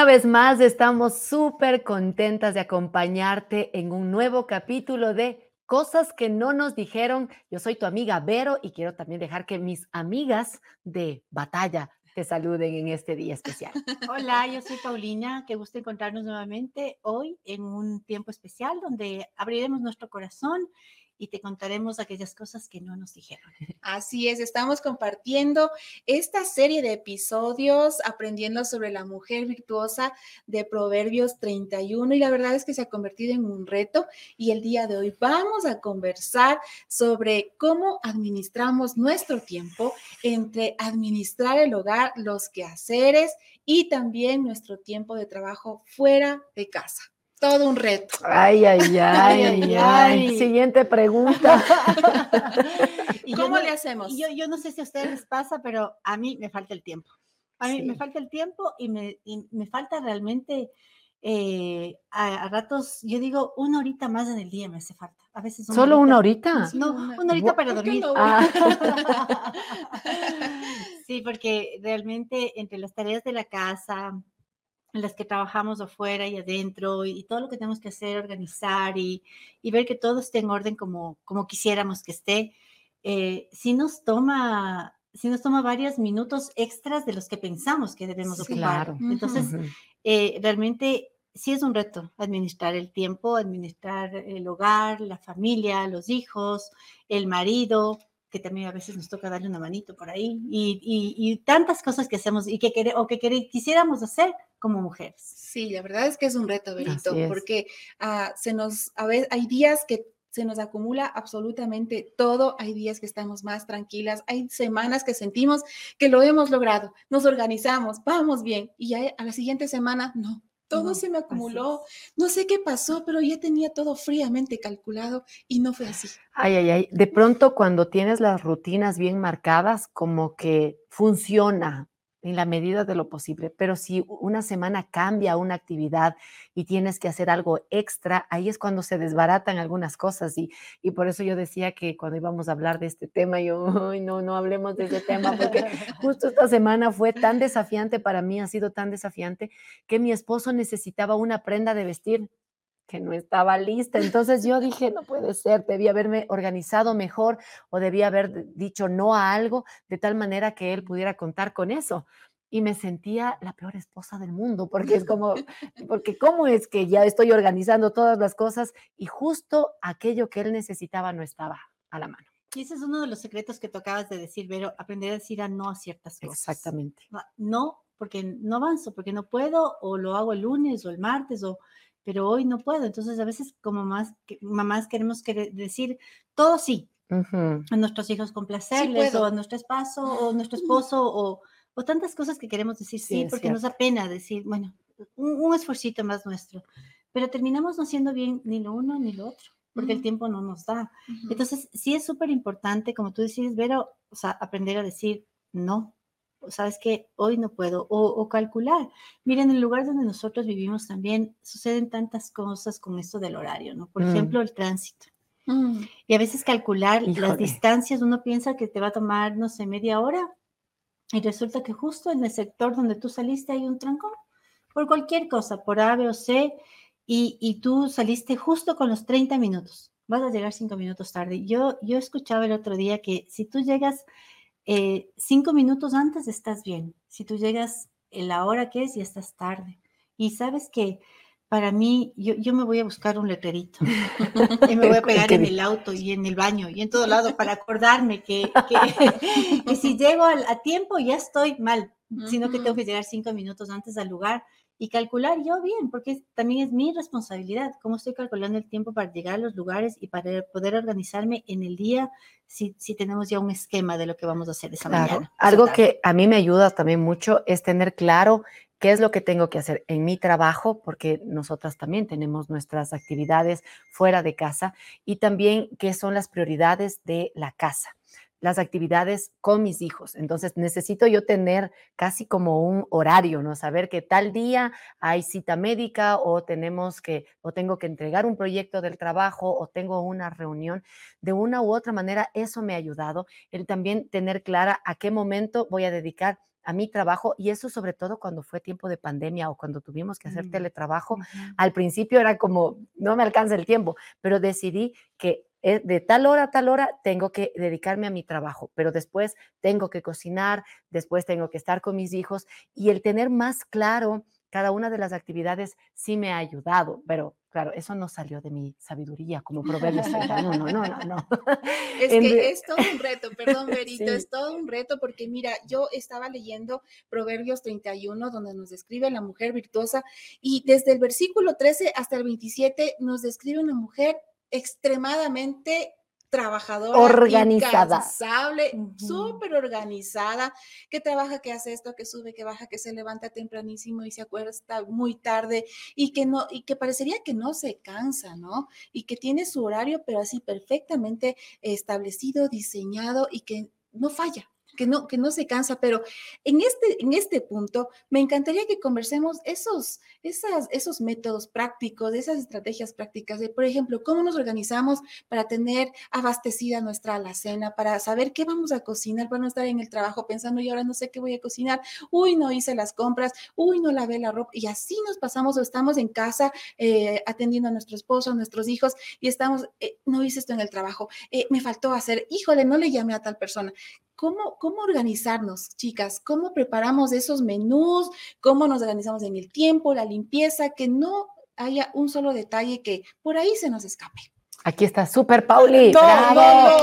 Una vez más, estamos súper contentas de acompañarte en un nuevo capítulo de Cosas que no nos dijeron. Yo soy tu amiga Vero y quiero también dejar que mis amigas de batalla te saluden en este día especial. Hola, yo soy Paulina, que gusta encontrarnos nuevamente hoy en un tiempo especial donde abriremos nuestro corazón y te contaremos aquellas cosas que no nos dijeron. Así es, estamos compartiendo esta serie de episodios aprendiendo sobre la mujer virtuosa de Proverbios 31 y la verdad es que se ha convertido en un reto y el día de hoy vamos a conversar sobre cómo administramos nuestro tiempo entre administrar el hogar, los quehaceres y también nuestro tiempo de trabajo fuera de casa todo un reto. Ay, ay, ay, ay, ay. Siguiente pregunta. ¿Y ¿Cómo le hacemos? Yo, yo no sé si a ustedes les pasa, pero a mí me falta el tiempo. A mí me falta el tiempo y me, me falta realmente eh, a, ratos, yo digo, una horita más en el día me hace falta. A veces ¿Solo una horita? No, una horita para dormir. Ah. sí, porque realmente entre las tareas de la casa, las que trabajamos afuera y adentro y, todo lo que tenemos que hacer, organizar y, ver que todo esté en orden como, como quisiéramos que esté, eh, sí nos toma sí nos toma varios minutos extras de los que pensamos que debemos ocupar. Entonces, eh, realmente sí es un reto administrar el tiempo, administrar el hogar, la familia, los hijos, el marido, que también a veces nos toca darle una manito por ahí, y, tantas cosas que hacemos y que, o que quisiéramos hacer como mujeres. Sí, la verdad es que es un reto, Benito, porque ah, se nos, a veces, hay días que se nos acumula absolutamente todo. Hay días que estamos más tranquilas, hay semanas que sentimos que lo hemos logrado, nos organizamos, vamos bien, y ya a la siguiente semana no, todo se me acumuló. No sé qué pasó, pero ya tenía todo fríamente calculado y no fue así. Ay, ay, ay. De pronto cuando tienes las rutinas bien marcadas, como que funciona, en la medida de lo posible, pero si una semana cambia una actividad y tienes que hacer algo extra, ahí es cuando se desbaratan algunas cosas y, y por eso yo decía que cuando íbamos a hablar de este tema, yo, no, no hablemos de ese tema, porque justo esta semana fue tan desafiante para mí, ha sido tan desafiante, que mi esposo necesitaba una prenda de vestir que no estaba lista. Entonces yo dije, no puede ser, debía haberme organizado mejor o debía haber dicho no a algo de tal manera que él pudiera contar con eso. Y me sentía la peor esposa del mundo, porque es como, porque cómo es que ya estoy organizando todas las cosas y justo aquello que él necesitaba no estaba a la mano. Y ese es uno de los secretos que tú acabas de decir, pero aprender a decir a no a ciertas cosas. Exactamente. No, porque no avanzo, porque no puedo, o lo hago el lunes o el martes, o pero hoy no puedo. Entonces, a veces como más, mamás queremos decir todo sí, a nuestros hijos complacerles, o a nuestro esposo, o nuestro esposo, o, o, tantas cosas que queremos decir sí, porque nos da pena decir, bueno, un, un esfuercito más nuestro. Pero terminamos no haciendo bien ni lo uno ni lo otro, porque el tiempo no nos da. Entonces, sí es súper importante, como tú decís, Vero, o sea, aprender a decir no, sabes que hoy no puedo, o, calcular. Miren, en el lugar donde nosotros vivimos también suceden tantas cosas con esto del horario, ¿no? Por mm. ejemplo, el tránsito. Mm. Y a veces calcular las distancias, uno piensa que te va a tomar, no sé, media hora, y resulta que justo en el sector donde tú saliste hay un trancón, por cualquier cosa, por A, B o C, y, y tú saliste justo con los 30 minutos. Vas a llegar cinco minutos tarde. Yo, yo escuchaba el otro día que si tú llegas eh, cinco minutos antes estás bien. Si tú llegas en la hora que es, ya estás tarde. Y sabes que para mí, yo, yo me voy a buscar un letrerito y me voy a pegar en el auto y en el baño y en todo lado para acordarme que, que, si llego a, tiempo ya estoy mal, sino que tengo que llegar cinco minutos antes al lugar y calcular yo bien, porque también es mi responsabilidad, cómo estoy calculando el tiempo para llegar a los lugares y para poder organizarme en el día si, si tenemos ya un esquema de lo que vamos a hacer esa mañana. Algo que a mí me ayuda también mucho es tener claro qué es lo que tengo que hacer en mi trabajo, porque nosotras también tenemos nuestras actividades fuera de casa, y también qué son las prioridades de la casa las actividades con mis hijos. Entonces necesito yo tener casi como un horario, ¿no? Saber que tal día hay cita médica o tenemos que o tengo que entregar un proyecto del trabajo o tengo una reunión. De una u otra manera eso me ha ayudado el también tener clara a qué momento voy a dedicar a mi trabajo y eso sobre todo cuando fue tiempo de pandemia o cuando tuvimos que hacer Mm, teletrabajo. Al principio era como, no me alcanza el tiempo, pero decidí que eh, de tal hora a tal hora tengo que dedicarme a mi trabajo, pero después tengo que cocinar, después tengo que estar con mis hijos y el tener más claro cada una de las actividades sí me ha ayudado, pero claro, eso no salió de mi sabiduría como proverbios 31, no, no, no, no. Es que es todo un reto, perdón, Berito, Sí. es todo un reto porque mira, yo estaba leyendo Proverbios 31 donde nos describe la mujer virtuosa y desde el versículo 13 hasta el 27 nos describe una mujer extremadamente trabajadora, Organizada. incansable, Ujú. súper organizada, que trabaja, que hace esto, que sube, que baja, que se levanta tempranísimo y se acuesta muy tarde y que no y que parecería que no se cansa, ¿no? Y que tiene su horario pero así perfectamente establecido, diseñado y que no falla, que no, que no se cansa. Pero en este, en este punto me encantaría que conversemos esos, esas, esos métodos prácticos, esas estrategias prácticas de, por ejemplo, cómo nos organizamos para tener abastecida nuestra alacena, para saber qué vamos a cocinar, para no estar en el trabajo pensando, y ahora no sé qué voy a cocinar, uy, no hice las compras, uy, no lavé la ropa, y así nos pasamos o estamos en casa eh, atendiendo a nuestro esposo, a nuestros hijos, y estamos, eh, no hice esto en el trabajo, eh, me faltó hacer, híjole, no le llamé a tal persona. ¿Cómo, ¿Cómo organizarnos, chicas? ¿Cómo preparamos esos menús? ¿Cómo nos organizamos en el tiempo, la limpieza? Que no haya un solo detalle que por ahí se nos escape. Aquí está súper Pauli. Todo, bravo.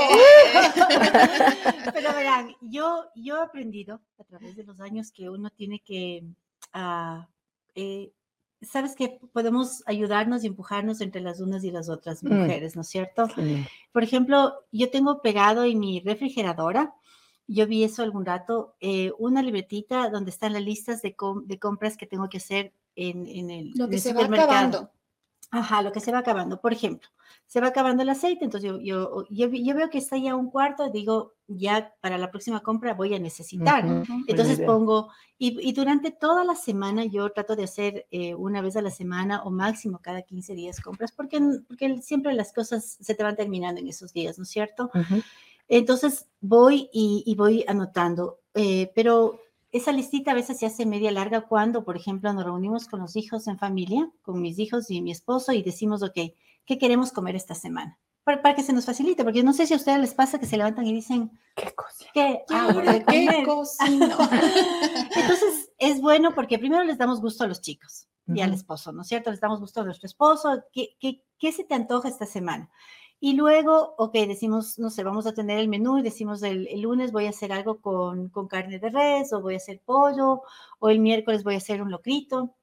Pero verán, yo, yo he aprendido a través de los años que uno tiene que, ah, eh, sabes que podemos ayudarnos y empujarnos entre las unas y las otras Mm. mujeres, ¿no es cierto? Sí. Por ejemplo, yo tengo pegado en mi refrigeradora, yo vi eso algún rato, eh, una libretita donde están las listas de, com- de compras que tengo que hacer en, en el, Lo en que el se va acabando. Ajá, lo que se va acabando. Por ejemplo, se va acabando el aceite, entonces yo, yo, yo, yo veo que está ya un cuarto, digo, ya para la próxima compra voy a necesitar. Ujú. Ujú. Entonces pongo, y, y durante toda la semana yo trato de hacer eh, una vez a la semana o máximo cada 15 días compras, porque, porque siempre las cosas se te van terminando en esos días, ¿no es cierto? Ujú. Entonces voy y, y voy anotando, eh, pero esa listita a veces se hace media larga cuando, por ejemplo, nos reunimos con los hijos en familia, con mis hijos y mi esposo y decimos, ok, ¿qué queremos comer esta semana? Para, para que se nos facilite, porque no sé si a ustedes les pasa que se levantan y dicen, Qué cosa. ¿qué ¿Y hago ahora qué cocino? Entonces, es bueno porque primero les damos gusto a los chicos y al Ujú. esposo, ¿no es cierto? Les damos gusto a nuestro esposo. ¿Qué, qué, qué se te antoja esta semana? Y luego, ok, decimos, no sé, vamos a tener el menú y decimos el, el lunes voy a hacer algo con, con carne de res o voy a hacer pollo o el miércoles voy a hacer un locrito.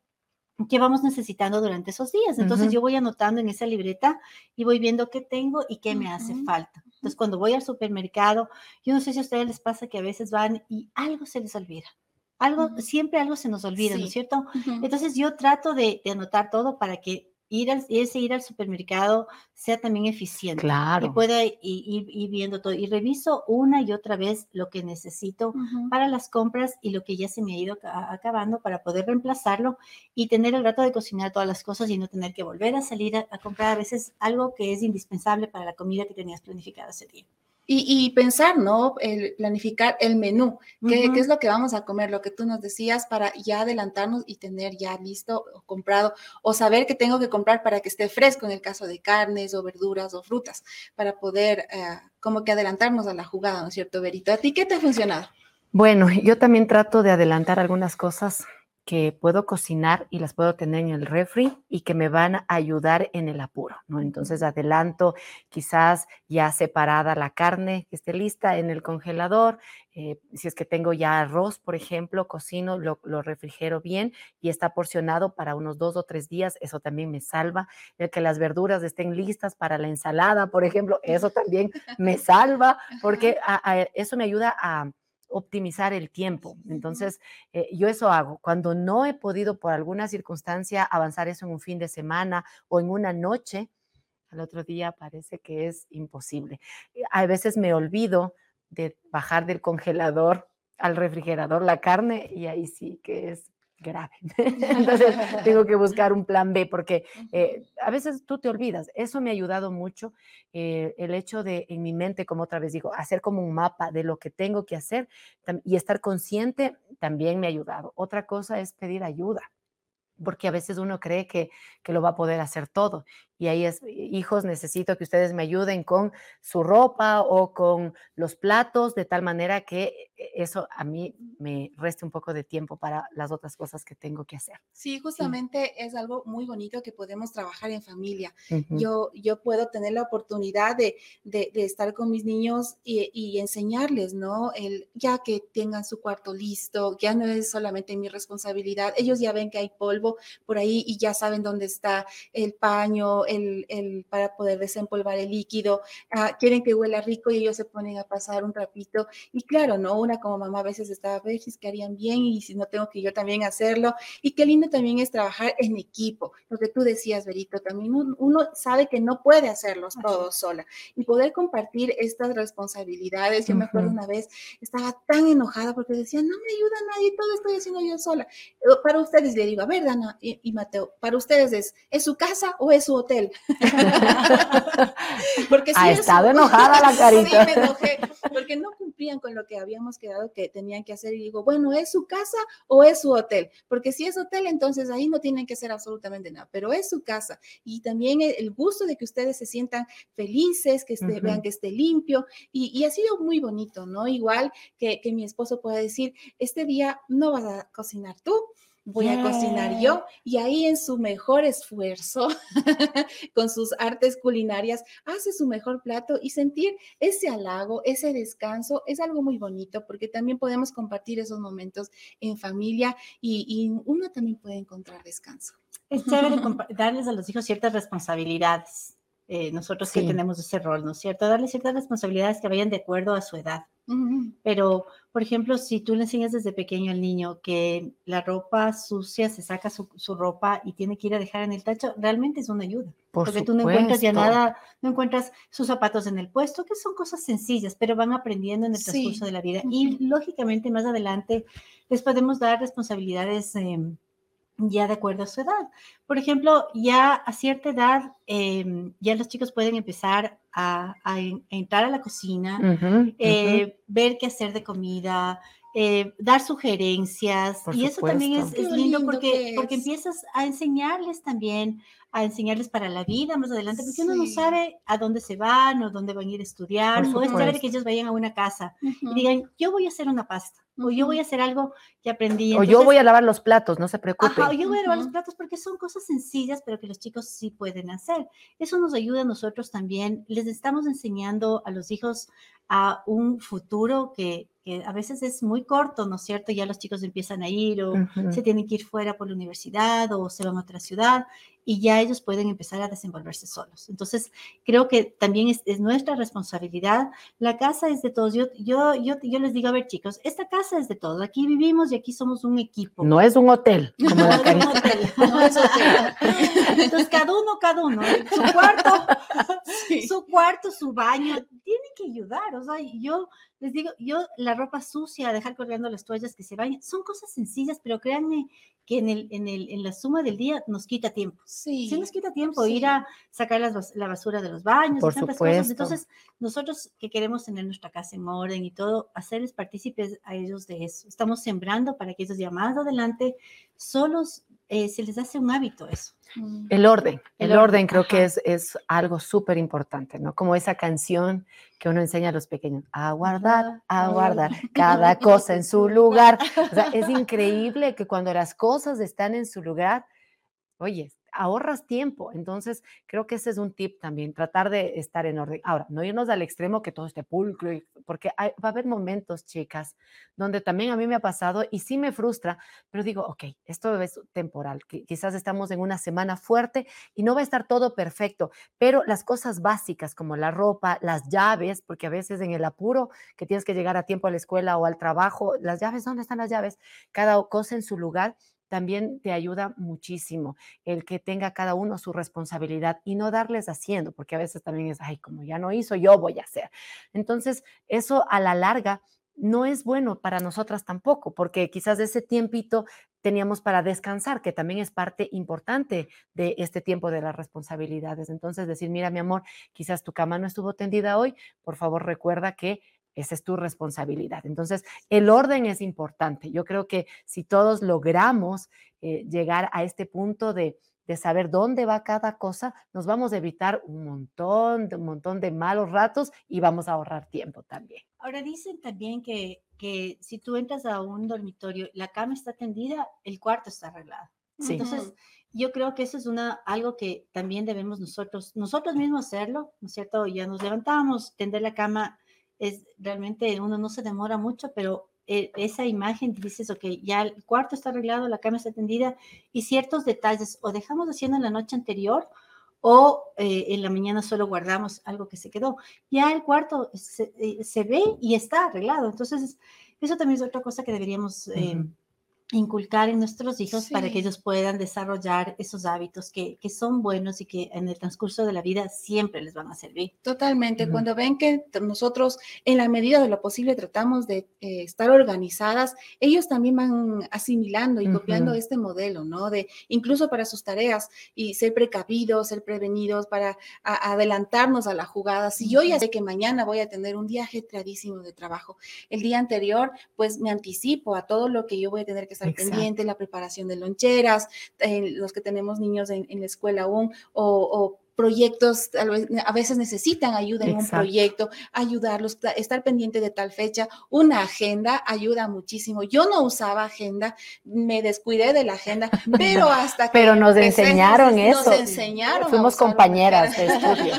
¿Qué vamos necesitando durante esos días? Entonces Ujú. yo voy anotando en esa libreta y voy viendo qué tengo y qué me hace falta. Entonces cuando voy al supermercado, yo no sé si a ustedes les pasa que a veces van y algo se les olvida. Algo, siempre algo se nos olvida, ¿no Sí. es cierto? Entonces yo trato de, de anotar todo para que ir al, ese ir al supermercado sea también eficiente y Claro. pueda i- ir, ir viendo todo. Y reviso una y otra vez lo que necesito para las compras y lo que ya se me ha ido aca- acabando para poder reemplazarlo y tener el rato de cocinar todas las cosas y no tener que volver a salir a, a comprar a veces algo que es indispensable para la comida que tenías planificada ese día. Y, y pensar, ¿no? El planificar el menú, qué es lo que vamos a comer, lo que tú nos decías, para ya adelantarnos y tener ya listo o comprado, o saber que tengo que comprar para que esté fresco en el caso de carnes o verduras o frutas, para poder eh, como que adelantarnos a la jugada, ¿no es cierto, Berito? ¿A ti qué te ha funcionado? Bueno, yo también trato de adelantar algunas cosas que puedo cocinar y las puedo tener en el refri y que me van a ayudar en el apuro, ¿no? Entonces adelanto quizás ya separada la carne que esté lista en el congelador. eh, si es que tengo ya arroz, por ejemplo, cocino, lo, lo refrigero bien y está porcionado para unos dos o tres días. Eso también me salva. El que las verduras estén listas para la ensalada, por ejemplo, eso también me salva porque a- a- eso me ayuda a optimizar el tiempo. Entonces, eh, yo eso hago. Cuando no he podido por alguna circunstancia avanzar eso en un fin de semana o en una noche, al otro día parece que es imposible. A veces me olvido de bajar del congelador al refrigerador la carne y ahí sí que es grave. Entonces tengo que buscar un plan B porque eh, a veces tú te olvidas. Eso me ha ayudado mucho. Eh, el hecho de en mi mente, como otra vez digo, hacer como un mapa de lo que tengo que hacer y estar consciente también me ha ayudado. Otra cosa es pedir ayuda porque a veces uno cree que, que, lo va a poder hacer todo y ahí es, hijos, necesito que ustedes me ayuden con su ropa o con los platos, de tal manera que e, eso a mí me reste un poco de tiempo para las otras cosas que tengo que hacer. Sí, justamente es algo muy bonito que podemos trabajar en familia. yo, yo puedo tener la oportunidad de, de, estar con mis niños y, y, enseñarles, ¿no? El, ya que tengan su cuarto listo, ya no es solamente mi responsabilidad, ellos ya ven que hay polvo por ahí y ya saben dónde está el paño, el, para poder desempolvar el líquido, ah, quieren que huela rico y ellos se ponen a pasar un rapito. Y claro, ¿no? Una como mamá a veces está a ver si que harían bien y si no tengo que yo también hacerlo. Y qué lindo también es trabajar en equipo. Lo que tú decías, Berito, también uno, sabe que no puede hacerlos todos sola y poder compartir estas responsabilidades. Yo me acuerdo una vez, estaba tan enojada porque decía, no me ayuda nadie, todo estoy haciendo yo sola. Eh, para ustedes le digo, a ver, Dana y, y Mateo, para ustedes es, ¿es su casa o es su hotel? porque ha estado enojada la carita. Sí, me enojé, porque no cumplían con lo que habíamos quedado que tenían que hacer. Y digo, bueno, ¿es su casa o es su hotel? Porque si es hotel, entonces ahí no tienen que hacer absolutamente nada, pero es su casa. Y también el gusto de que ustedes se sientan felices, que esté, vean que esté limpio. Y, ha sido muy bonito, ¿no? Igual que, que mi esposo pueda decir, este día no vas a cocinar tú, voy a cocinar yo. Y ahí en su mejor esfuerzo, con sus artes culinarias, hace su mejor plato y sentir ese halago, ese descanso, es algo muy bonito porque también podemos compartir esos momentos en familia y, uno también puede encontrar descanso. Es chévere darles a los hijos ciertas responsabilidades. Eh, nosotros que tenemos ese rol, ¿no es cierto? Darles ciertas responsabilidades que vayan de acuerdo a su edad. Pero, por ejemplo, si tú le enseñas desde pequeño al niño que la ropa sucia se saca su, ropa y tiene que ir a dejar en el tacho, realmente es una ayuda. porque tú no encuentras ya nada, no encuentras sus zapatos en el puesto, que son cosas sencillas, pero van aprendiendo en el transcurso de la vida. Y lógicamente más adelante les podemos dar responsabilidades. Em, ya de acuerdo a su edad. Por ejemplo, ya a cierta edad, em, ya los chicos pueden empezar a, entrar a la cocina, eh, ver qué hacer de comida, eh, dar sugerencias. y eso también es, lindo, porque, porque empiezas a enseñarles también, a enseñarles para la vida más adelante, porque uno no sabe a dónde se van o dónde van a ir a estudiar. No es saber que ellos vayan a una casa y digan, yo voy a hacer una pasta o yo voy a hacer algo que aprendí. o yo voy a lavar los platos, no se preocupe. o yo voy a lavar los platos porque son cosas sencillas, pero que los chicos sí pueden hacer. Eso nos ayuda a nosotros también. Les estamos enseñando a los hijos a un futuro que, a veces es muy corto, ¿no es cierto? Ya los chicos empiezan a ir o se tienen que ir fuera por la universidad o se van a otra ciudad y ya ellos pueden empezar a desenvolverse solos. Entonces, creo que también es, nuestra responsabilidad. La casa es de todos. Yo, yo, yo, yo, les digo, a ver chicos, esta casa es de todos. Aquí vivimos y aquí somos un equipo. No es un hotel. Como no, es un hotel. no es hotel. Entonces, cada uno, cada uno. Su cuarto, su cuarto, su baño, tienen que ayudar. O sea, yo les digo, yo la ropa sucia, dejar colgando las toallas que se bañen, son cosas sencillas, pero créanme que en, el, en, el, en la suma del día nos quita tiempo. Sí. Sí nos quita tiempo ir a sacar la basura de los baños Por tantas cosas. Entonces, nosotros que queremos tener nuestra casa en orden y todo, hacerles partícipes a ellos de eso. Estamos sembrando para que ellos ya más adelante solos eh, se les hace un hábito eso. Mm. El orden, el, orden, creo que es, es algo súper importante, ¿no? Como esa canción que uno enseña a los pequeños, a guardar, a guardar cada cosa en su lugar. O sea, es increíble que cuando las cosas están en su lugar, oye, ahorras tiempo. Entonces, creo que ese es un tip también, tratar de estar en orden. Ahora, no irnos al extremo que todo esté pulcro, porque va a haber momentos, chicas, donde también a mí me ha pasado y sí me frustra, pero digo, ok, esto es temporal, quizás estamos en una semana fuerte y no va a estar todo perfecto, pero las cosas básicas como la ropa, las llaves, porque a veces en el apuro que tienes que llegar a tiempo a la escuela o al trabajo, las llaves, ¿dónde están las llaves? Cada cosa en su lugar también te ayuda muchísimo el que tenga cada uno su responsabilidad y no darles haciendo, porque a veces también es, ay, como ya no hizo, yo voy a hacer. Entonces, eso a la larga no es bueno para nosotras tampoco, porque quizás ese tiempito teníamos para descansar, que también es parte importante de este tiempo de las responsabilidades. Entonces, decir, mira, mi amor, quizás tu cama no estuvo tendida hoy, por favor recuerda que esa es tu responsabilidad. Entonces, el orden es importante. Yo creo que si todos logramos eh, llegar a este punto de, saber dónde va cada cosa, nos vamos a evitar un montón, de, un montón de malos ratos y vamos a ahorrar tiempo también. Ahora dicen también que, que si tú entras a un dormitorio, la cama está tendida, el cuarto está arreglado. Entonces, yo creo que eso es una, algo que también debemos nosotros, nosotros mismos hacerlo, ¿no es cierto? Ya nos levantamos, tender la cama es realmente uno no se demora mucho, pero eh, esa imagen dices, ok, ya el cuarto está arreglado, la cama está tendida y ciertos detalles o dejamos haciendo en la noche anterior o eh, en la mañana solo guardamos algo que se quedó. Ya el cuarto se, eh, ve y está arreglado. Entonces, eso también es otra cosa que deberíamos inculcar en nuestros hijos para que ellos puedan desarrollar esos hábitos que, que, son buenos y que en el transcurso de la vida siempre les van a servir. Totalmente. Cuando ven que nosotros en la medida de lo posible tratamos de eh, estar organizadas, ellos también van asimilando y copiando este modelo, ¿no? De incluso para sus tareas y ser precavidos, ser prevenidos para adelantarnos a la jugada. Si yo ya sé que mañana voy a tener un día ajetradísimo de trabajo, el día anterior, pues me anticipo a todo lo que yo voy a tener que estar pendiente, la preparación de loncheras, eh, los que tenemos niños en, la escuela aún, o, proyectos, a veces necesitan ayuda en un proyecto, ayudarlos, estar pendiente de tal fecha, una agenda ayuda muchísimo. Yo no usaba agenda, me descuidé de la agenda, pero hasta que... Pero nos enseñaron eso. Nos enseñaron. Fuimos compañeras de estudio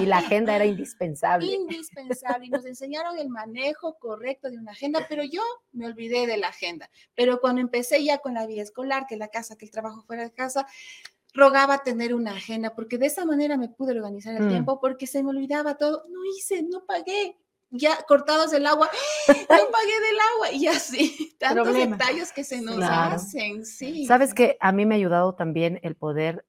y la agenda era indispensable. Indispensable, y nos enseñaron el manejo correcto de una agenda, pero yo me olvidé de la agenda. Pero cuando empecé ya con la vida escolar, que la casa, que el trabajo fuera de casa, rogaba tener una agenda, porque de esa manera me pude organizar el mm. tiempo, porque se me olvidaba todo. No hice, no pagué. Ya cortados el agua, no pagué del agua y así, tantos detalles que se nos hacen, sí. Sabes que a mí me ha ayudado también el poder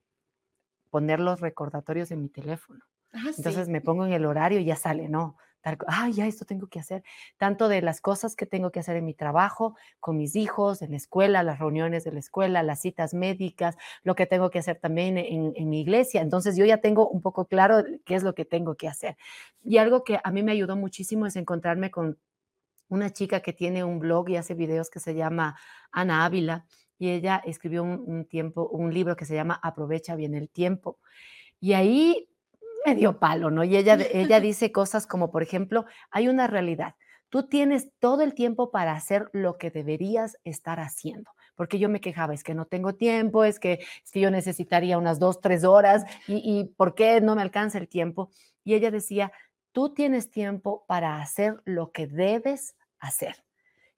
poner los recordatorios en mi teléfono. Ah, Entonces me pongo en el horario y ya sale, ¿no? Ay, ya esto tengo que hacer, tanto de las cosas que tengo que hacer en mi trabajo, con mis hijos, en la escuela, las reuniones de la escuela, las citas médicas, lo que tengo que hacer también en, mi iglesia. Entonces yo ya tengo un poco claro qué es lo que tengo que hacer. Y algo que a mí me ayudó muchísimo es encontrarme con una chica que tiene un blog y hace videos que se llama Ana Ávila y ella escribió un tiempo, un libro que se llama Aprovecha bien el tiempo. Y ahí medio palo, ¿no? Y ella, ella dice cosas como, por ejemplo, hay una realidad. Tú tienes todo el tiempo para hacer lo que deberías estar haciendo. Porque yo me quejaba, es que no tengo tiempo, es que, es que yo necesitaría unas dos, tres horas y, y ¿por qué no me alcanza el tiempo? Y ella decía, tú tienes tiempo para hacer lo que debes hacer.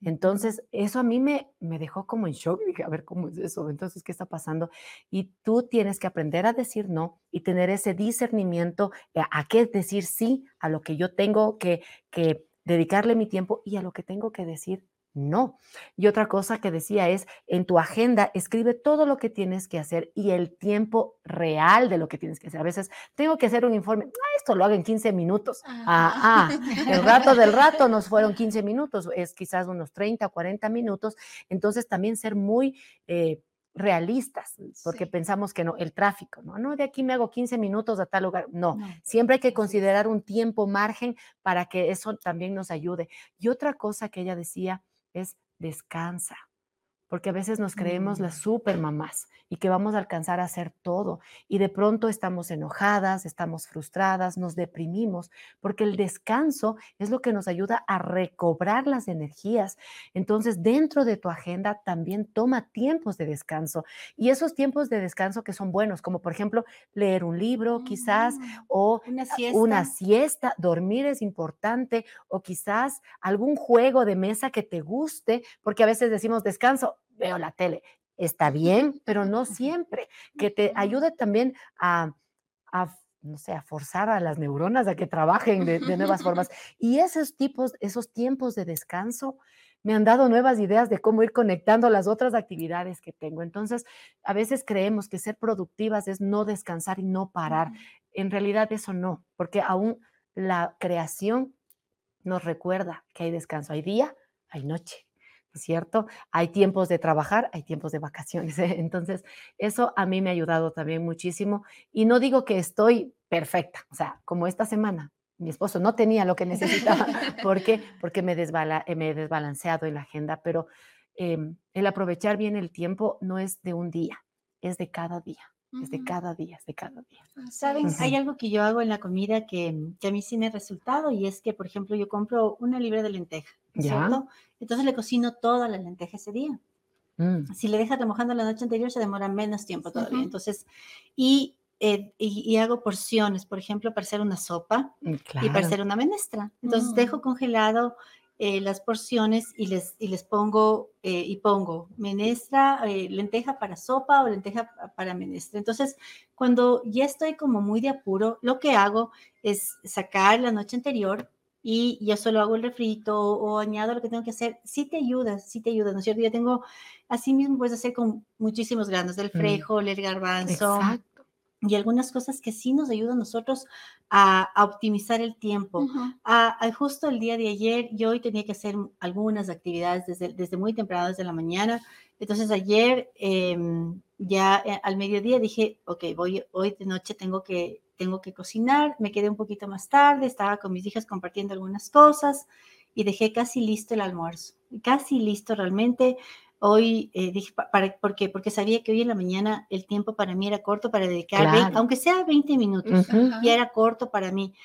Entonces, eso a mí me, me dejó como en shock. Dije, a ver, ¿cómo es eso? Entonces, ¿qué está pasando? Y tú tienes que aprender a decir no y tener ese discernimiento a, qué decir sí, a lo que yo tengo que, que dedicarle mi tiempo y a lo que tengo que decir no. Y otra cosa que decía es, en tu agenda escribe todo lo que tienes que hacer y el tiempo real de lo que tienes que hacer. A veces tengo que hacer un informe, ah, esto lo hago en 15 minutos. Ah, ah, el rato del rato nos fueron 15 minutos, es quizás unos 30 o 40 minutos. Entonces también ser muy... Eh, realistas, porque pensamos que no, el tráfico, no, no, de aquí me hago 15 minutos a tal lugar, no, siempre hay que considerar un tiempo margen para que eso también nos ayude. Y otra cosa que ella decía es descansa, porque a veces nos creemos las mm. super mamás y que vamos a alcanzar a hacer todo y de pronto estamos enojadas, estamos frustradas, nos deprimimos, porque el descanso es lo que nos ayuda a recobrar las energías. Entonces, dentro de tu agenda también toma tiempos de descanso y esos tiempos de descanso que son buenos, como por ejemplo leer un libro quizás mm, o una siesta. una siesta, dormir es importante o quizás algún juego de mesa que te guste, porque a veces decimos descanso, veo la tele. Está bien, pero no siempre. Que te ayude también a, no sé, a forzar a las neuronas a que trabajen de, nuevas formas. Y esos tipos, esos tiempos de descanso me han dado nuevas ideas de cómo ir conectando las otras actividades que tengo. Entonces, a veces creemos que ser productivas es no descansar y no parar. En realidad eso no, porque aún la creación nos recuerda que hay descanso, hay día, hay noche. ¿Cierto? Hay tiempos de trabajar, hay tiempos de vacaciones. ¿eh? Entonces, eso a mí me ha ayudado también muchísimo. Y no digo que estoy perfecta, o sea, como esta semana, mi esposo no tenía lo que necesitaba. ¿Por qué? Porque me, desbala, me he desbalanceado en la agenda, pero em, el aprovechar bien el tiempo no es de un día, es de cada día. Es de cada día, es de cada día. ¿Saben? Hay algo que yo hago en la comida que, que, a mí sí me ha resultado y es que, por ejemplo, yo compro una libra de lenteja, ¿cierto? Entonces le cocino toda la lenteja ese día. Mm. Si le deja remojando la noche anterior, se demora menos tiempo todavía. Entonces, y, eh, y, hago porciones, por ejemplo, para hacer una sopa mm, y para hacer una menestra. Entonces, dejo mm. congelado eh, las porciones y les, y les pongo, eh, y pongo menestra, eh, lenteja para sopa o lenteja para menestra. Entonces, cuando ya estoy como muy de apuro, lo que hago es sacar la noche anterior y yo solo hago el refrito o, añado lo que tengo que hacer. Sí te ayuda, sí te ayuda, ¿no es cierto? Yo tengo, así mismo puedes hacer con muchísimos granos, del mm. frejol, el garbanzo. Exacto y algunas cosas que sí nos ayudan a nosotros a, optimizar el tiempo. a, justo el día de ayer, yo hoy tenía que hacer algunas actividades desde, desde muy temprano, desde la mañana. Entonces ayer, em, ya eh, al mediodía dije, ok, voy, hoy de noche tengo que, tengo que cocinar. Me quedé un poquito más tarde, estaba con mis hijas compartiendo algunas cosas y dejé casi listo el almuerzo. Casi listo realmente. Hoy eh, dije, para, ¿por qué? Porque sabía que hoy en la mañana el tiempo para mí era corto para dedicar, aunque sea 20 minutos, ya era corto para mí.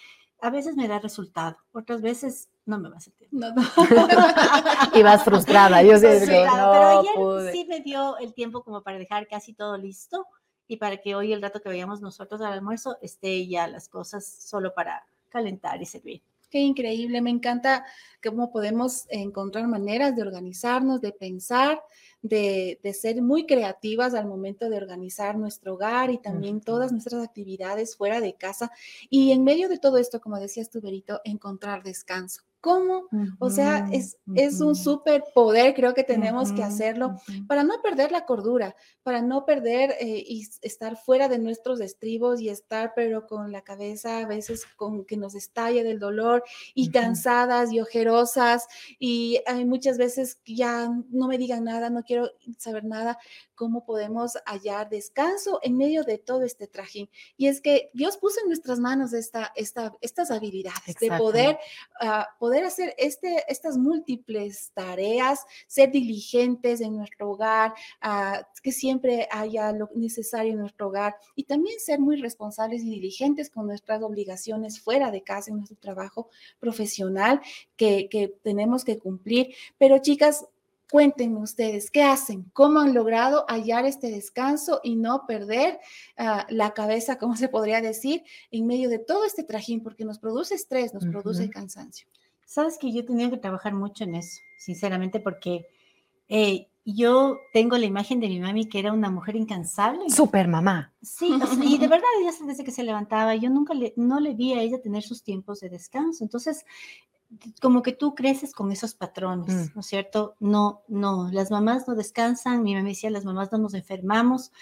A veces me da resultado, otras veces no me va a sentir. No, no. y vas frustrada, yo sé. Sí, pero ayer sí me dio el tiempo como para dejar casi todo listo y para que hoy el rato que vayamos nosotros al almuerzo esté ya las cosas solo para calentar y servir. Qué increíble, me encanta cómo podemos encontrar maneras de organizarnos, de pensar, de, ser muy creativas al momento de organizar nuestro hogar y también todas nuestras actividades fuera de casa. Y en medio de todo esto, como decías tú, Berito, encontrar descanso. ¿Cómo? o sea, es, es un súper poder, creo que tenemos que hacerlo para no perder la cordura, para no perder eh, y estar fuera de nuestros estribos y estar pero con la cabeza a veces con que nos estalla del dolor y cansadas y ojerosas y hay muchas veces ya no me digan nada, no quiero saber nada, cómo podemos hallar descanso en medio de todo este trajín. Y es que Dios puso en nuestras manos esta, esta, estas habilidades de poder, uh, poder hacer este, estas múltiples tareas, ser diligentes en nuestro hogar, uh, que siempre haya lo necesario en nuestro hogar y también ser muy responsables y diligentes con nuestras obligaciones fuera de casa, en nuestro trabajo profesional que, que tenemos que cumplir. Pero chicas, Cuéntenme ustedes, ¿qué hacen? ¿Cómo han logrado hallar este descanso y no perder ah, la cabeza, como se podría decir, en medio de todo este trajín? Porque nos produce estrés, nos produce cansancio. Sabes que yo tenía que trabajar mucho en eso, sinceramente, porque eh, yo tengo la imagen de mi mami que era una mujer incansable. Super mamá. Sí, y de verdad, desde que se levantaba, yo nunca le, no le vi a ella tener sus tiempos de descanso. Entonces, como que tú creces con esos patrones, mm. ¿no es cierto? No, no, las mamás no descansan, mi mamá decía, las mamás no nos enfermamos.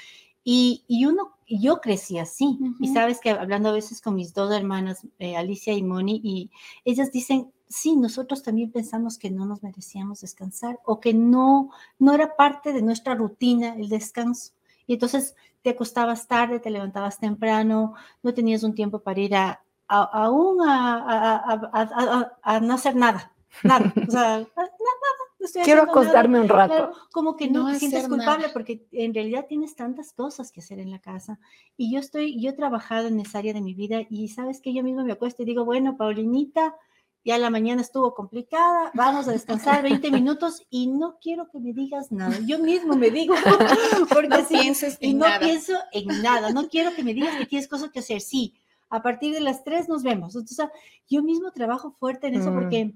Y, y uno, yo crecí así. Y sabes que hablando a veces con mis dos hermanas, eh, Alicia y Moni, y ellas dicen, sí, nosotros también pensamos que no nos merecíamos descansar o que no, no era parte de nuestra rutina el descanso. Y entonces te acostabas tarde, te levantabas temprano, no tenías un tiempo para ir a, aún a, no hacer nada, nada, o sea, nada, Quiero acostarme un rato. como que no, te sientes culpable porque en realidad tienes tantas cosas que hacer en la casa. Y yo estoy, yo he trabajado en esa área de mi vida y sabes que yo mismo me acuesto y digo, bueno, Paulinita, ya la mañana estuvo complicada, vamos a descansar 20 minutos y no quiero que me digas nada. Yo mismo me digo, porque no pienses y no pienso en nada, no quiero que me digas que tienes cosas que hacer. Sí, a partir de las tres nos vemos. Entonces, yo mismo trabajo fuerte en eso mm. porque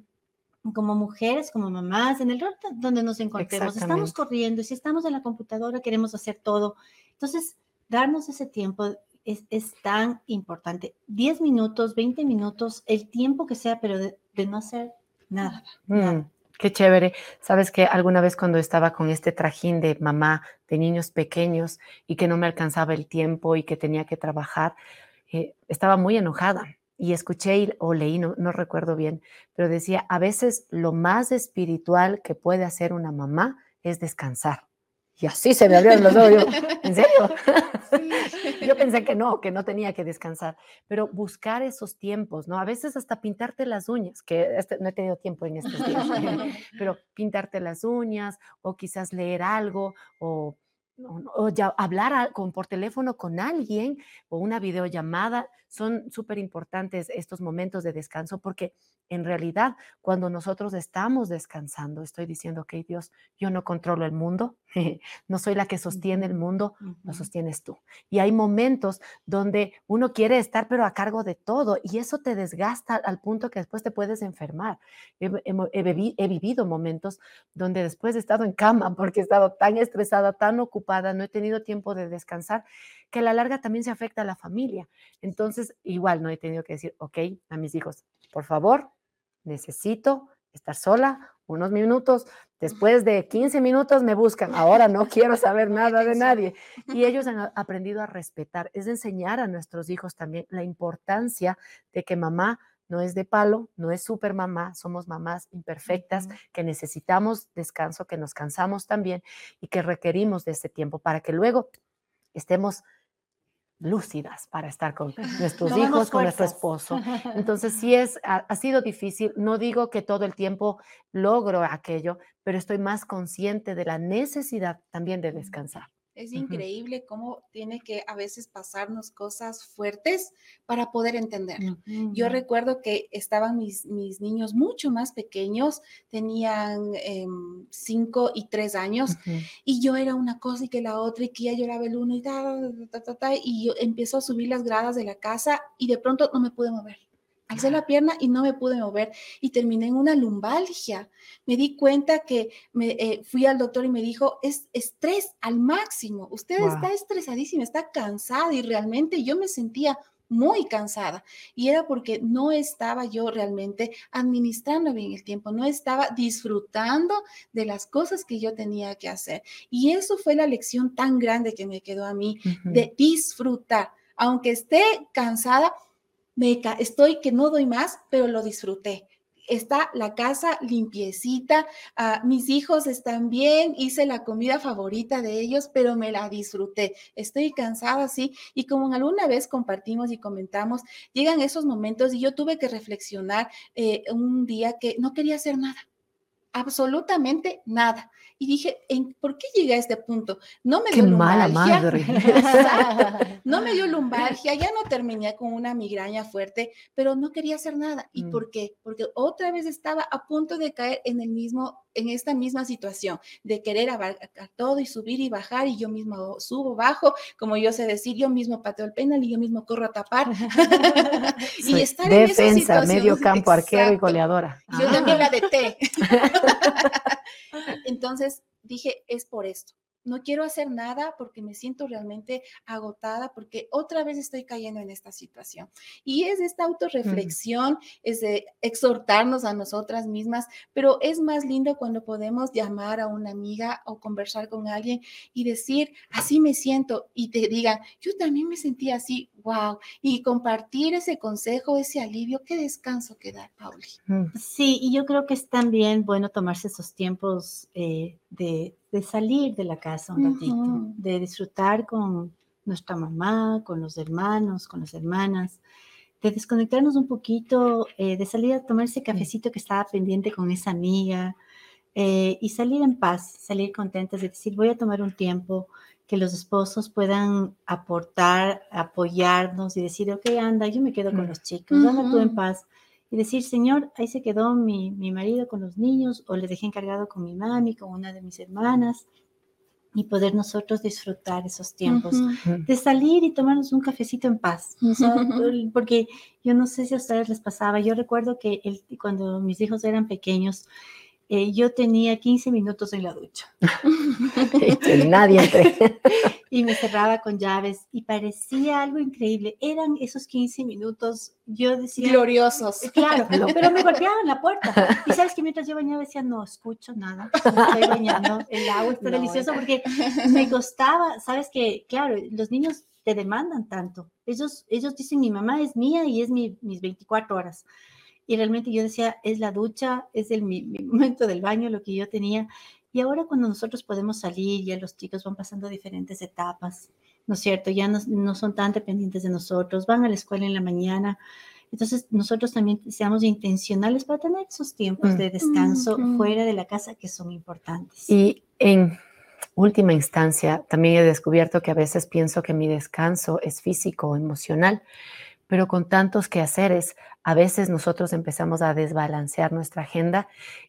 como mujeres, como mamás, en el rol donde nos encontremos, estamos corriendo, si estamos en la computadora queremos hacer todo. Entonces, darnos ese tiempo es, es tan importante. 10 minutos, 20 minutos, el tiempo que sea, pero de, no hacer nada. Mm, qué chévere. Sabes que alguna vez cuando estaba con este trajín de mamá de niños pequeños y que no me alcanzaba el tiempo y que tenía que trabajar, eh, estaba muy enojada y escuché o leí, no, no, recuerdo bien, pero decía, a veces lo más espiritual que puede hacer una mamá es descansar. Y así se me abrieron los ojos. ¿En serio? Yo pensé que no, que no tenía que descansar, pero buscar esos tiempos, ¿no? A veces hasta pintarte las uñas, que este, no he tenido tiempo en estos días, pero pintarte las uñas o quizás leer algo o, o ya hablar con, por teléfono con alguien o una videollamada, son súper importantes estos momentos de descanso porque en realidad, cuando nosotros estamos descansando, estoy diciendo, ok, Dios, yo no controlo el mundo, no soy la que sostiene el mundo, lo sostienes tú. Y hay momentos donde uno quiere estar, pero a cargo de todo, y eso te desgasta al punto que después te puedes enfermar. He, vivido momentos donde después he estado en cama porque he estado tan estresada, tan ocupada, no he tenido tiempo de descansar, que a la larga también se afecta a la familia. Entonces, igual no he tenido que decir, ok, a mis hijos, por favor, necesito estar sola unos minutos. Después de 15 minutos me buscan. Ahora no quiero saber nada de nadie. Y ellos han aprendido a respetar. Es enseñar a nuestros hijos también la importancia de que mamá no es de palo, no es super mamá, somos mamás imperfectas, que necesitamos descanso, que nos cansamos también y que requerimos de este tiempo para que luego estemos lúcidas para estar con nuestros hijos, con nuestro esposo. Entonces, sí es, ha, sido difícil. No digo que todo el tiempo logro aquello, pero estoy más consciente de la necesidad también de descansar. Es increíble cómo tiene que a veces pasarnos cosas fuertes para poder entender. Yo recuerdo que estaban mis, mis niños mucho más pequeños, tenían em, cinco y tres años, y yo era una cosa y que la otra, y que ya lloraba el uno y tal, y yo empiezo a subir las gradas de la casa y de pronto no me pude mover Alcé la pierna y no me pude mover y terminé en una lumbalgia. Me di cuenta que me, eh, fui al doctor y me dijo, es estrés al máximo. Usted está estresadísima, está cansada y realmente yo me sentía muy cansada y era porque no estaba yo realmente administrando bien el tiempo, no estaba disfrutando de las cosas que yo tenía que hacer. Y eso fue la lección tan grande que me quedó a mí de disfrutar. Aunque esté cansada, me estoy que no doy más, pero lo disfruté. Está la casa limpiecita, ah, mis hijos están bien, hice la comida favorita de ellos, pero me la disfruté. Estoy cansada, sí, y como alguna vez compartimos y comentamos, llegan esos momentos y yo tuve que reflexionar eh, un día que no quería hacer nada absolutamente nada. Y dije, ¿por qué llegué a este punto? No me dio lumbalgia. madre. No me dio lumbalgia, ya no terminé con una migraña fuerte, pero no quería hacer nada. ¿Y mm. por qué? Porque otra vez estaba a punto de caer en el mismo en esta misma situación de querer abarcar todo y subir y bajar y yo mismo subo, bajo, como yo sé decir, yo mismo pateo el penal y yo mismo corro a tapar. y estar en esa situación. medio campo, arquero y goleadora. Yo también la de T. Entonces dije, es por esto no quiero hacer nada porque me siento realmente agotada, porque otra vez estoy cayendo en esta situación. Y es esta autorreflexión, es de exhortarnos a nosotras mismas, pero es más lindo cuando podemos llamar a una amiga o conversar con alguien y decir, así me siento, y te digan, yo también me sentí así, wow, y compartir ese consejo, ese alivio, qué descanso que da, Pauli. Sí, y yo creo que es también bueno tomarse esos tiempos eh, de de salir de la casa un ratito, de disfrutar con nuestra mamá, con los hermanos, con las hermanas, de desconectarnos un poquito, eh, de salir a tomar ese cafecito que estaba pendiente con esa amiga eh, y salir en paz, salir contentas, de decir, voy a tomar un tiempo que los esposos puedan aportar, apoyarnos y decir, ok, anda, yo me quedo con mm. los chicos, anda tú en paz y decir, Señor, ahí se quedó mi, mi, marido con los niños o le dejé encargado con mi mami, con una de mis hermanas y poder nosotros disfrutar esos tiempos de salir y tomarnos un cafecito en paz. porque yo no sé si a ustedes les pasaba, yo recuerdo que el, cuando mis hijos eran pequeños, eh, yo tenía 15 minutos en la ducha. Nadie entre. y me cerraba con llaves y parecía algo increíble. Eran esos 15 minutos, yo decía... Gloriosos. Claro, pero me golpeaban la puerta. Y sabes que mientras yo bañaba decía, no escucho nada, estoy bañando, el agua está delicioso porque me costaba, sabes que, claro, los niños te demandan tanto. Ellos, ellos dicen, mi mamá es mía y es mi, mis 24 horas. Y realmente yo decía, es la ducha, es el, mi, momento del baño, lo que yo tenía. Y ahora cuando nosotros podemos salir, ya los chicos van pasando diferentes etapas, ¿no es cierto? Ya no, no son tan dependientes de nosotros, van a la escuela en la mañana. Entonces, nosotros también seamos intencionales para tener esos tiempos de descanso fuera de la casa que son importantes. Y en última instancia, también he descubierto que a veces pienso que mi descanso es físico o emocional pero con tantos quehaceres, a veces nosotros empezamos a desbalancear nuestra agenda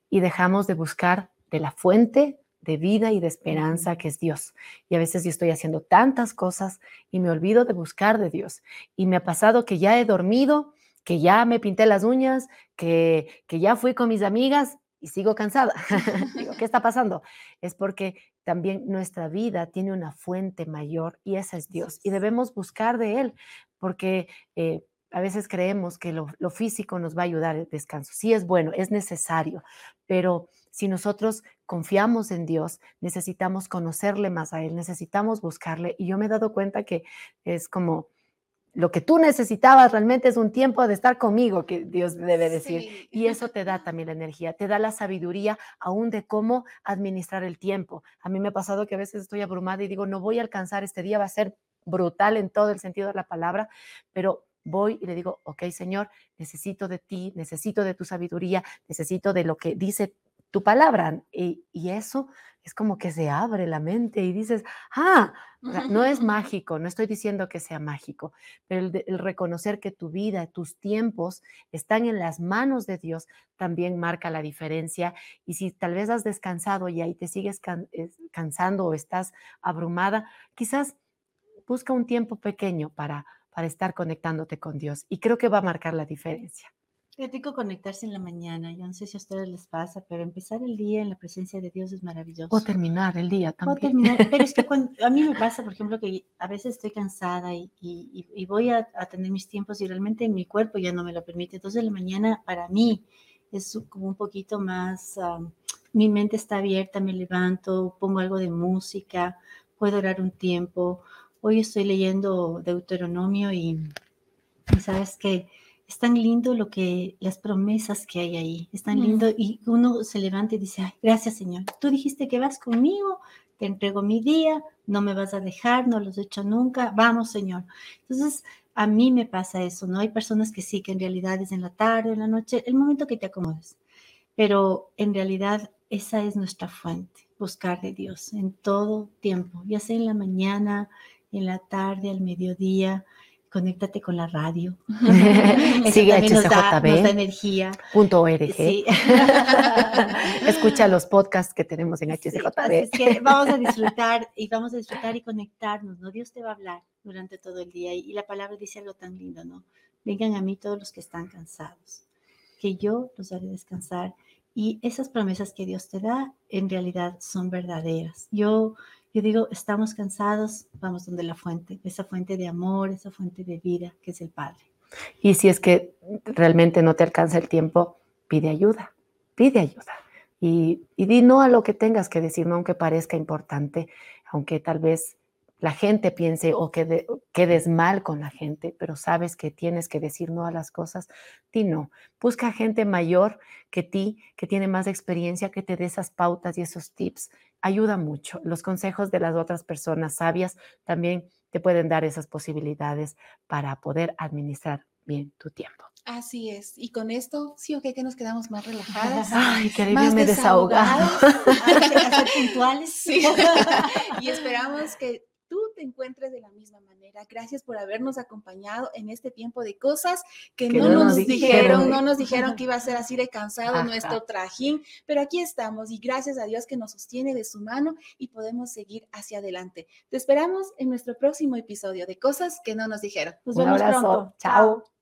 y dejamos de buscar de la fuente de vida y de esperanza que es Dios. Y a veces yo estoy haciendo tantas cosas y me olvido de buscar de Dios. Y me ha pasado que ya he dormido, que ya me pinté las uñas, que, que ya fui con mis amigas y sigo cansada. Digo, ¿qué está pasando? Es porque también nuestra vida tiene una fuente mayor y esa es Dios. Y debemos buscar de Él porque eh, a veces creemos que lo, físico nos va a ayudar al descanso. Sí es bueno, es necesario, pero si nosotros confiamos en Dios, necesitamos conocerle más a Él, necesitamos buscarle. Y yo me he dado cuenta que es como lo que tú necesitabas realmente es un tiempo de estar conmigo, que Dios debe decir. Y eso te da también la energía, te da la sabiduría aún de cómo administrar el tiempo. A mí me ha pasado que a veces estoy abrumada y digo, no voy a alcanzar este día, va a ser brutal en todo el sentido de la palabra, pero voy y le digo, ok, Señor, necesito de ti, necesito de tu sabiduría, necesito de lo que dice tu palabra. Y, eso es como que se abre la mente y dices, ah, no es mágico, no estoy diciendo que sea mágico, pero el, reconocer que tu vida, tus tiempos están en las manos de Dios también marca la diferencia. Y si tal vez has descansado y ahí te sigues cansando o estás abrumada, quizás busca un tiempo pequeño para, para estar conectándote con Dios y creo que va a marcar la diferencia. Rico conectarse en la mañana. Yo no sé si a ustedes les pasa, pero empezar el día en la presencia de Dios es maravilloso. O terminar el día también. O terminar. Pero es que a mí me pasa, por ejemplo, que a veces estoy cansada y, y, voy a, a, tener mis tiempos y realmente mi cuerpo ya no me lo permite. Entonces la mañana para mí es como un poquito más, mi mente está abierta, me levanto, pongo algo de música, puedo orar un tiempo Hoy estoy leyendo Deuteronomio y, sabes que es tan lindo lo que las promesas que hay ahí, es tan lindo. Y uno se levanta y dice, Ay, gracias Señor, tú dijiste que vas conmigo, te entrego mi día, no me vas a dejar, no los he hecho nunca, vamos Señor. Entonces, a mí me pasa eso, ¿no? Hay personas que sí, que en realidad es en la tarde, en la noche, el momento que te acomodes, pero en realidad esa es nuestra fuente, buscar de Dios en todo tiempo, ya sea en la mañana, en la tarde, al mediodía. Conéctate con la radio. Sigue HCJB. energía. Punto Escucha los podcasts que tenemos en HCJB. vamos a disfrutar y vamos a disfrutar y conectarnos, ¿no? Dios te va a hablar durante todo el día y, y la palabra dice algo tan lindo, ¿no? Vengan a mí todos los que están cansados, que yo los haré descansar. Y esas promesas que Dios te da en realidad son verdaderas. Yo yo digo, estamos cansados, vamos donde la fuente, esa fuente de amor, esa fuente de vida que es el Padre. Y si es que realmente no te alcanza el tiempo, pide ayuda, pide ayuda. Y, y di no a lo que tengas que decir, no aunque parezca importante, aunque tal vez la gente piense o que quedes mal con la gente, pero sabes que tienes que decir no a las cosas, di no. Busca gente mayor que ti, que tiene más experiencia, que te dé esas pautas y esos tips. Ayuda mucho. Los consejos de las otras personas sabias también te pueden dar esas posibilidades para poder administrar bien tu tiempo. Así es. Y con esto, sí, ok, que nos quedamos más relajadas. Ay, que más me desahogado. puntuales. Sí. y esperamos que te encuentres de la misma manera. Gracias por habernos acompañado en este tiempo de cosas que, no, nos, dijeron, no nos dijeron que iba a ser así de cansado nuestro trajín, pero aquí estamos y gracias a Dios que nos sostiene de su mano y podemos seguir hacia adelante. Te esperamos en nuestro próximo episodio de Cosas que no nos dijeron. Nos vemos pronto. Chao.